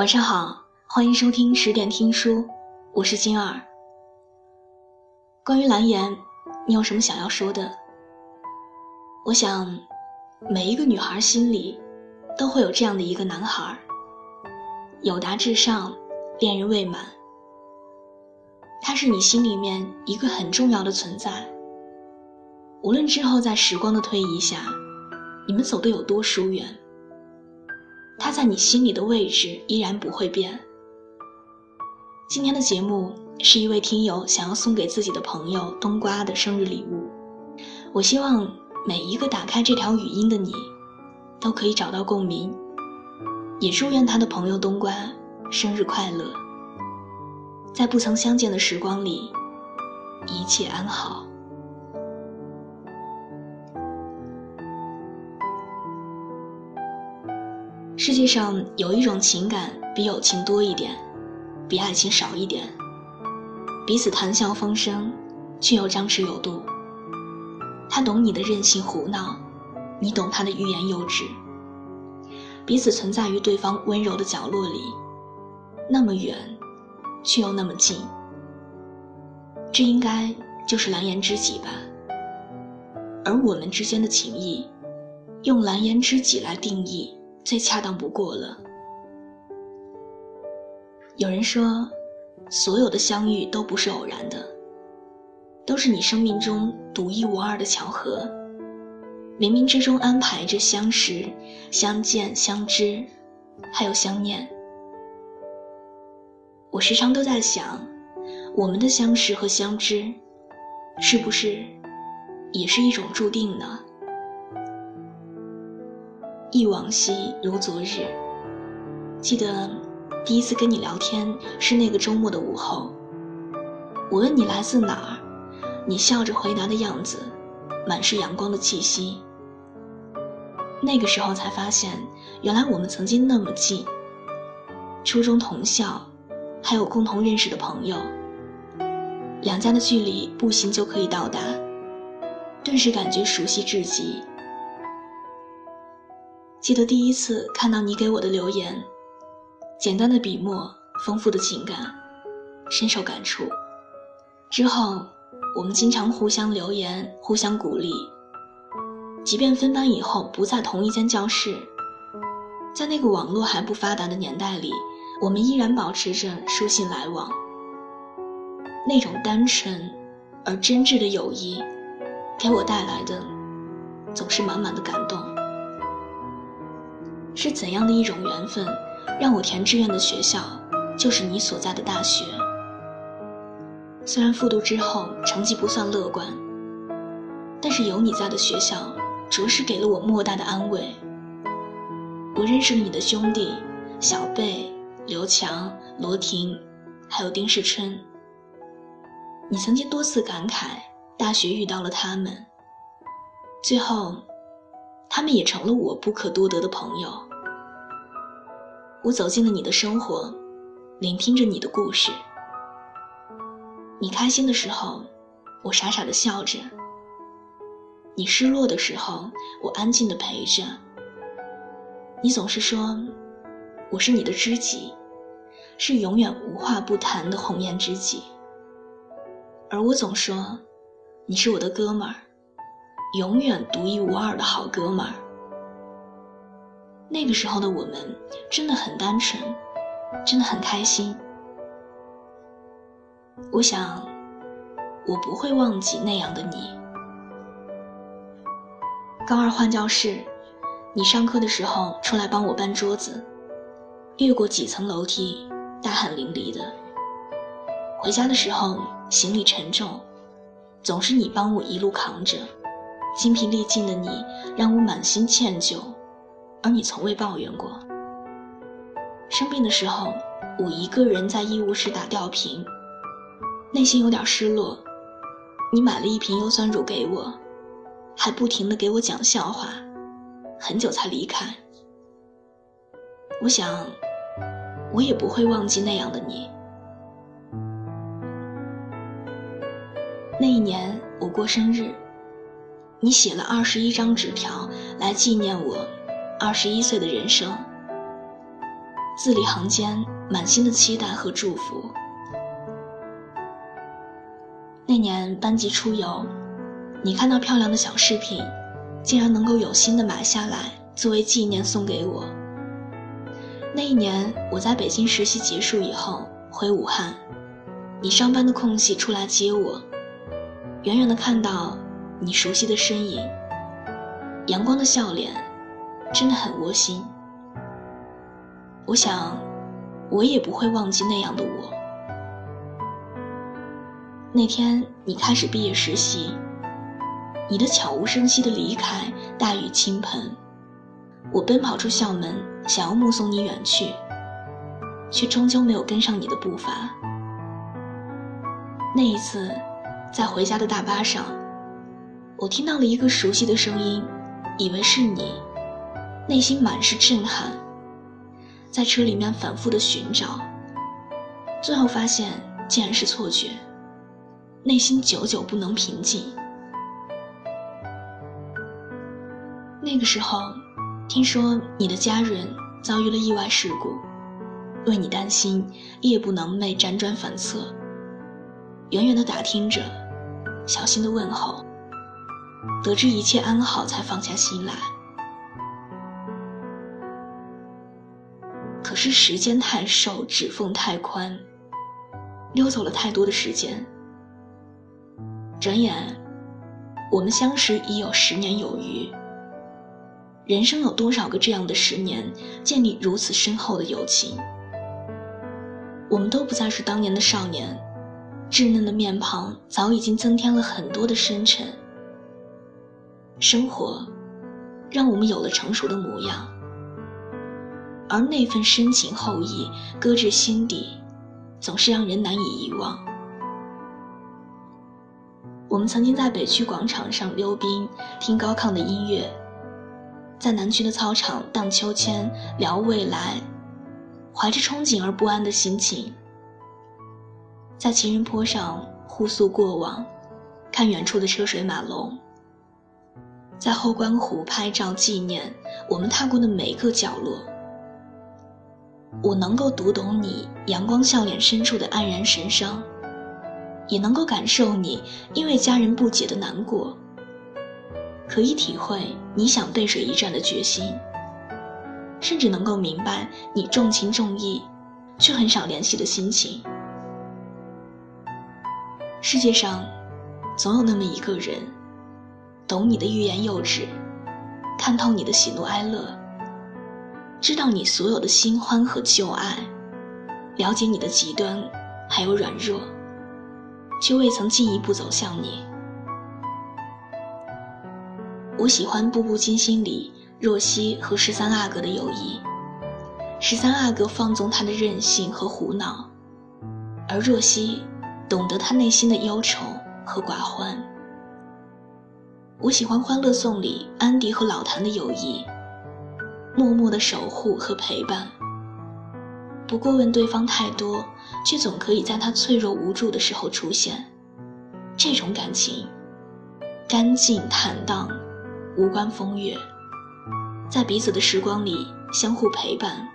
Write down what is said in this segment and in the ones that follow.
晚上好，欢迎收听十点听书，我是金儿。关于蓝颜，你有什么想要说的？我想，每一个女孩心里都会有这样的一个男孩，有达至上，恋人未满。他是你心里面一个很重要的存在。无论之后在时光的推移下，你们走得有多疏远。他在你心里的位置依然不会变。今天的节目是一位听友想要送给自己的朋友冬瓜的生日礼物，我希望每一个打开这条语音的你，都可以找到共鸣，也祝愿他的朋友冬瓜生日快乐，在不曾相见的时光里，一切安好。世界上有一种情感比友情多一点，比爱情少一点。彼此谈笑风生，却又张弛有度。他懂你的任性胡闹，你懂他的欲言又止。彼此存在于对方温柔的角落里，那么远，却又那么近。这应该就是蓝颜知己吧。而我们之间的情谊，用蓝颜知己来定义。最恰当不过了。有人说，所有的相遇都不是偶然的，都是你生命中独一无二的巧合，冥冥之中安排着相识、相见、相知，还有相念。我时常都在想，我们的相识和相知，是不是也是一种注定呢？忆往昔如昨日，记得第一次跟你聊天是那个周末的午后。我问你来自哪儿，你笑着回答的样子，满是阳光的气息。那个时候才发现，原来我们曾经那么近。初中同校，还有共同认识的朋友，两家的距离步行就可以到达，顿时感觉熟悉至极。记得第一次看到你给我的留言，简单的笔墨，丰富的情感，深受感触。之后，我们经常互相留言，互相鼓励。即便分班以后不在同一间教室，在那个网络还不发达的年代里，我们依然保持着书信来往。那种单纯而真挚的友谊，给我带来的总是满满的感动。是怎样的一种缘分，让我填志愿的学校就是你所在的大学？虽然复读之后成绩不算乐观，但是有你在的学校，着实给了我莫大的安慰。我认识了你的兄弟小贝、刘强、罗婷，还有丁世春。你曾经多次感慨，大学遇到了他们，最后，他们也成了我不可多得的朋友。我走进了你的生活，聆听着你的故事。你开心的时候，我傻傻的笑着；你失落的时候，我安静的陪着。你总是说，我是你的知己，是永远无话不谈的红颜知己。而我总说，你是我的哥们儿，永远独一无二的好哥们儿。那个时候的我们真的很单纯，真的很开心。我想，我不会忘记那样的你。高二换教室，你上课的时候出来帮我搬桌子，越过几层楼梯，大汗淋漓的。回家的时候行李沉重，总是你帮我一路扛着，精疲力尽的你让我满心歉疚。而你从未抱怨过。生病的时候，我一个人在医务室打吊瓶，内心有点失落。你买了一瓶优酸乳给我，还不停的给我讲笑话，很久才离开。我想，我也不会忘记那样的你。那一年我过生日，你写了二十一张纸条来纪念我。二十一岁的人生，字里行间满心的期待和祝福。那年班级出游，你看到漂亮的小饰品，竟然能够有心的买下来作为纪念送给我。那一年我在北京实习结束以后回武汉，你上班的空隙出来接我，远远的看到你熟悉的身影，阳光的笑脸，真的很窝心。我想，我也不会忘记那样的我。那天你开始毕业实习，你的悄无声息的离开，大雨倾盆。我奔跑出校门，想要目送你远去，却终究没有跟上你的步伐。那一次，在回家的大巴上，我听到了一个熟悉的声音，以为是你，内心满是震撼。在车里面反复的寻找，最后发现竟然是错觉，内心久久不能平静。那个时候，听说你的家人遭遇了意外事故，为你担心，夜不能寐，辗转反侧，远远的打听着，小心的问候，得知一切安好，才放下心来。是时间太瘦，指缝太宽，溜走了太多的时间。转眼，我们相识已有十年有余。人生有多少个这样的十年，建立如此深厚的友情？我们都不再是当年的少年，稚嫩的面庞早已经增添了很多的深沉。生活，让我们有了成熟的模样。而那份深情厚谊，搁置心底，总是让人难以遗忘。我们曾经在北区广场上溜冰，听高亢的音乐；在南区的操场荡秋千，聊未来，怀着憧憬而不安的心情；在情人坡上互诉过往，看远处的车水马龙；在后关湖拍照纪念我们踏过的每一个角落。我能够读懂你阳光笑脸深处的黯然神伤，也能够感受你因为家人不解的难过，可以体会你想背水一战的决心，甚至能够明白你重情重义却很少联系的心情。世界上，总有那么一个人，懂你的欲言又止，看透你的喜怒哀乐。知道你所有的新欢和旧爱，了解你的极端，还有软弱，却未曾进一步走向你。我喜欢《步步惊心》里若曦和十三阿哥的友谊。十三阿哥放纵他的任性和胡闹，而若曦懂得他内心的忧愁和寡欢。我喜欢《欢乐颂》里安迪和老谭的友谊。默默的守护和陪伴，不过问对方太多，却总可以在他脆弱无助的时候出现。这种感情，干净坦荡，无关风月，在彼此的时光里相互陪伴，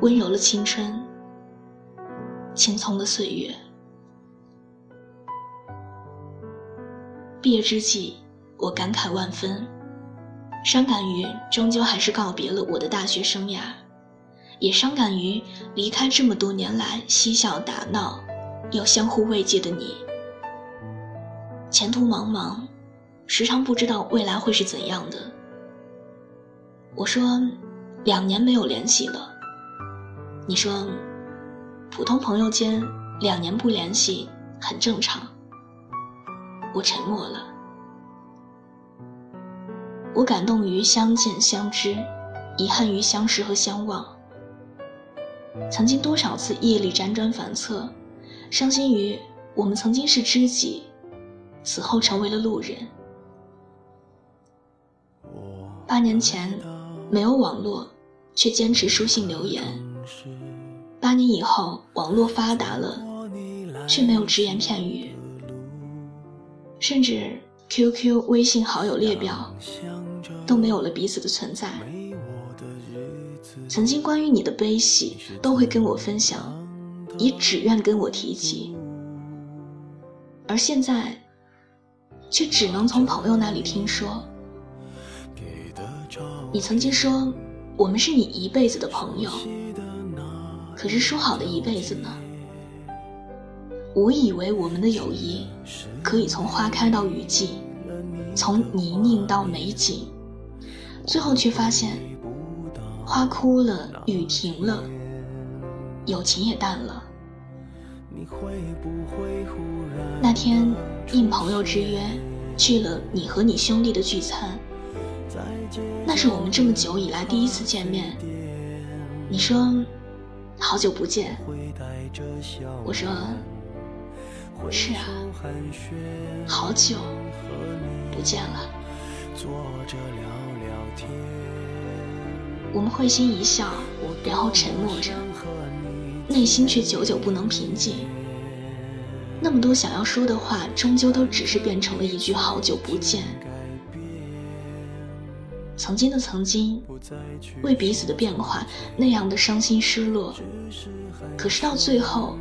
温柔了青春，青葱的岁月。毕业之际，我感慨万分。伤感于终究还是告别了我的大学生涯，也伤感于离开这么多年来嬉笑打闹又相互慰藉的你。前途茫茫，时常不知道未来会是怎样的。我说，两年没有联系了。你说，普通朋友间两年不联系很正常。我沉默了。我感动于相见相知，遗憾于相识和相忘。曾经多少次夜里辗转反侧，伤心于我们曾经是知己，此后成为了路人。八年前没有网络，却坚持书信留言；八年以后网络发达了，却没有只言片语，甚至 QQ、微信好友列表。都没有了彼此的存在。曾经关于你的悲喜都会跟我分享，也只愿跟我提及，而现在却只能从朋友那里听说。你曾经说我们是你一辈子的朋友，可是说好的一辈子呢？我以为我们的友谊可以从花开到雨季，从泥泞到美景，最后却发现花枯了，雨停了，友情也淡了。那天应朋友之约去了你和你兄弟的聚餐，那是我们这么久以来第一次见面。你说好久不见，我说。是啊，好久不见了。坐着聊聊天我们会心一笑，然后沉默着，内心却久久不能平静。那么多想要说的话，终究都只是变成了一句“好久不见”。曾经的曾经，为彼此的变化那样的伤心失落，可是到最后。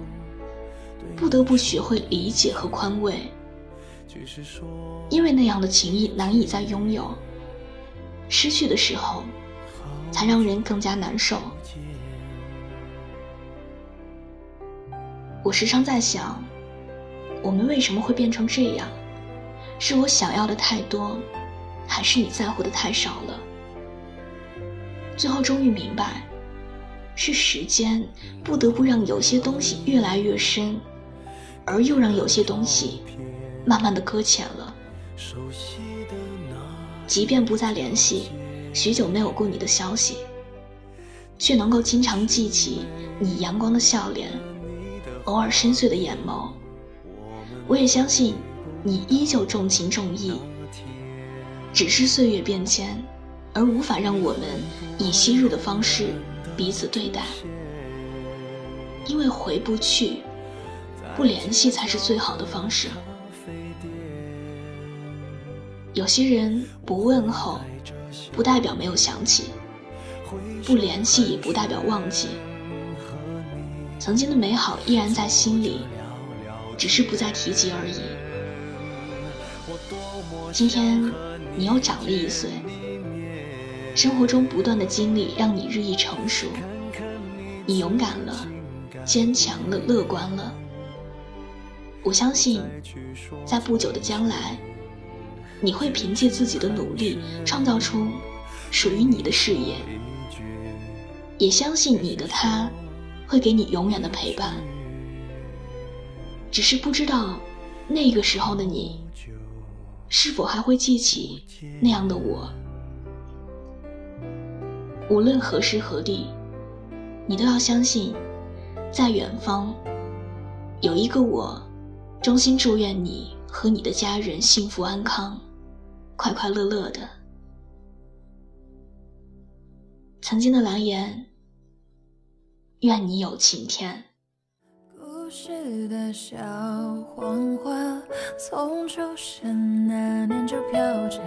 不得不学会理解和宽慰，因为那样的情谊难以再拥有，失去的时候，才让人更加难受。我时常在想，我们为什么会变成这样？是我想要的太多，还是你在乎的太少了？最后终于明白，是时间不得不让有些东西越来越深。而又让有些东西慢慢的搁浅了。即便不再联系，许久没有过你的消息，却能够经常记起你阳光的笑脸，偶尔深邃的眼眸。我也相信你依旧重情重义，只是岁月变迁，而无法让我们以昔日的方式彼此对待，因为回不去。不联系才是最好的方式。有些人不问候，不代表没有想起；不联系也不代表忘记。曾经的美好依然在心里，只是不再提及而已。今天你又长了一岁，生活中不断的经历让你日益成熟，你勇敢了，坚强了，乐观了。我相信，在不久的将来，你会凭借自己的努力创造出属于你的事业。也相信你的他会给你永远的陪伴。只是不知道那个时候的你，是否还会记起那样的我。无论何时何地，你都要相信，在远方有一个我。衷心祝愿你和你的家人幸福安康，快快乐乐的。曾经的蓝颜，愿你有晴天。是的小黄花，从出生那年就飘着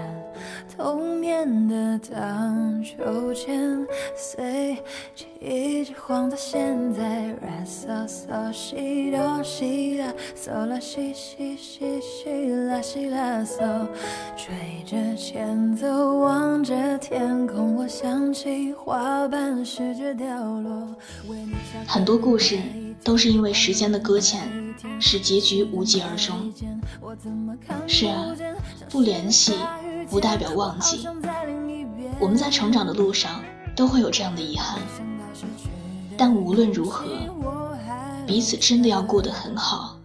童年的荡秋千，随季节晃到现在。啦嗦嗦西哆西啦，嗦啦西西西西啦西啦嗦，吹着前奏，望着天空，我想起花瓣试着掉落。很多故事。都是因为时间的搁浅，使结局无疾而终。是啊，不联系不代表忘记。我们在成长的路上都会有这样的遗憾，但无论如何，彼此真的要过得很好，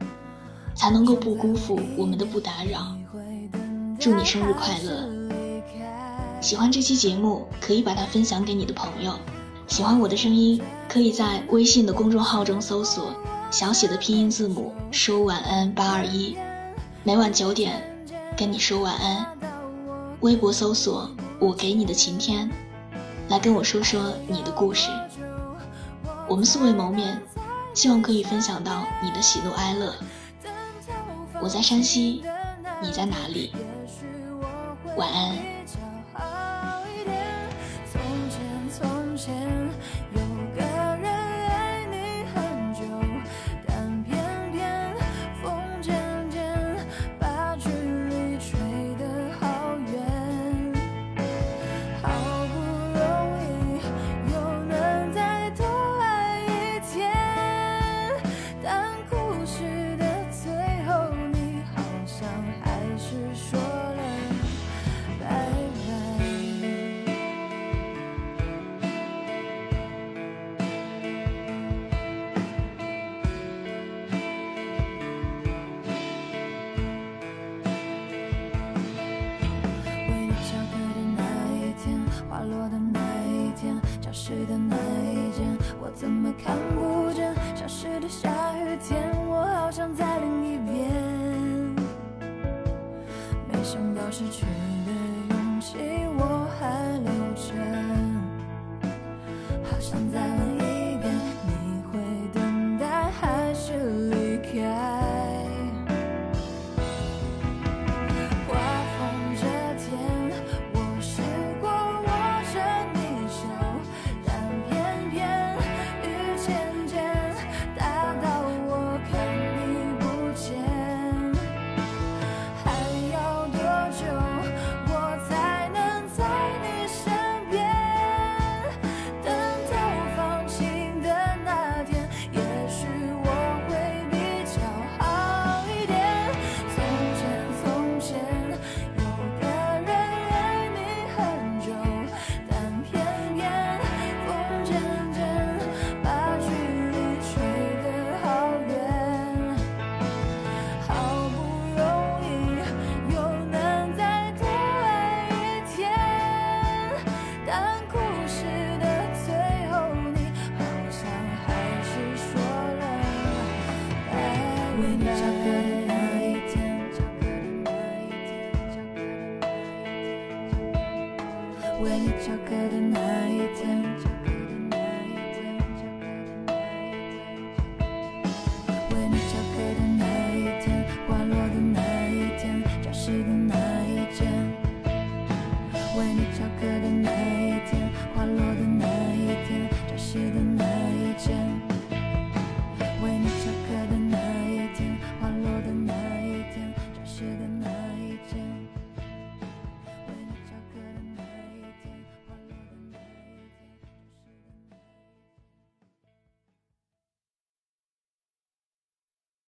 才能够不辜负我们的不打扰。祝你生日快乐！喜欢这期节目，可以把它分享给你的朋友。喜欢我的声音，可以在微信的公众号中搜索小写的拼音字母说晚安八二一，每晚九点跟你说晚安。微博搜索我给你的晴天，来跟我说说你的故事。我们素未谋面，希望可以分享到你的喜怒哀乐。我在山西，你在哪里？晚安。